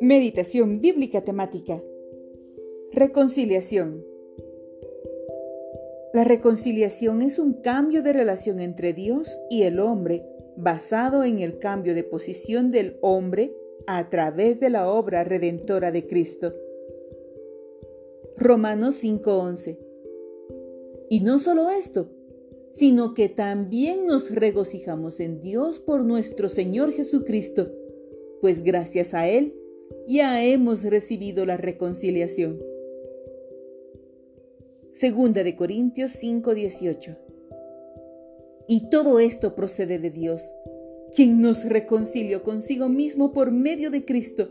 Meditación bíblica temática. Reconciliación. La reconciliación es un cambio de relación entre Dios y el hombre basado en el cambio de posición del hombre a través de la obra redentora de Cristo. Romanos 5:11. Y no solo esto, sino que también nos regocijamos en Dios por nuestro Señor Jesucristo, pues gracias a Él ya hemos recibido la reconciliación. Segunda de Corintios 5:18. Y todo esto procede de Dios, quien nos reconcilió consigo mismo por medio de Cristo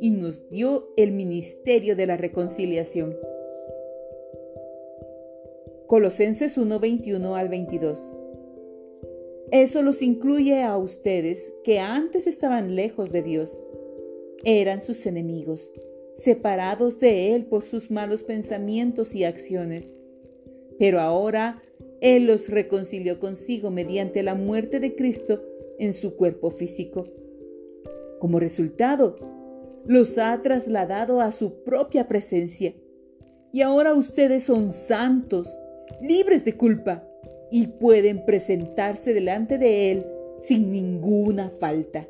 y nos dio el ministerio de la reconciliación. Colosenses 1:21 al 22. Eso los incluye a ustedes que antes estaban lejos de Dios eran sus enemigos, separados de Él por sus malos pensamientos y acciones. Pero ahora Él los reconcilió consigo mediante la muerte de Cristo en su cuerpo físico. Como resultado, los ha trasladado a su propia presencia. Y ahora ustedes son santos, libres de culpa y pueden presentarse delante de Él sin ninguna falta.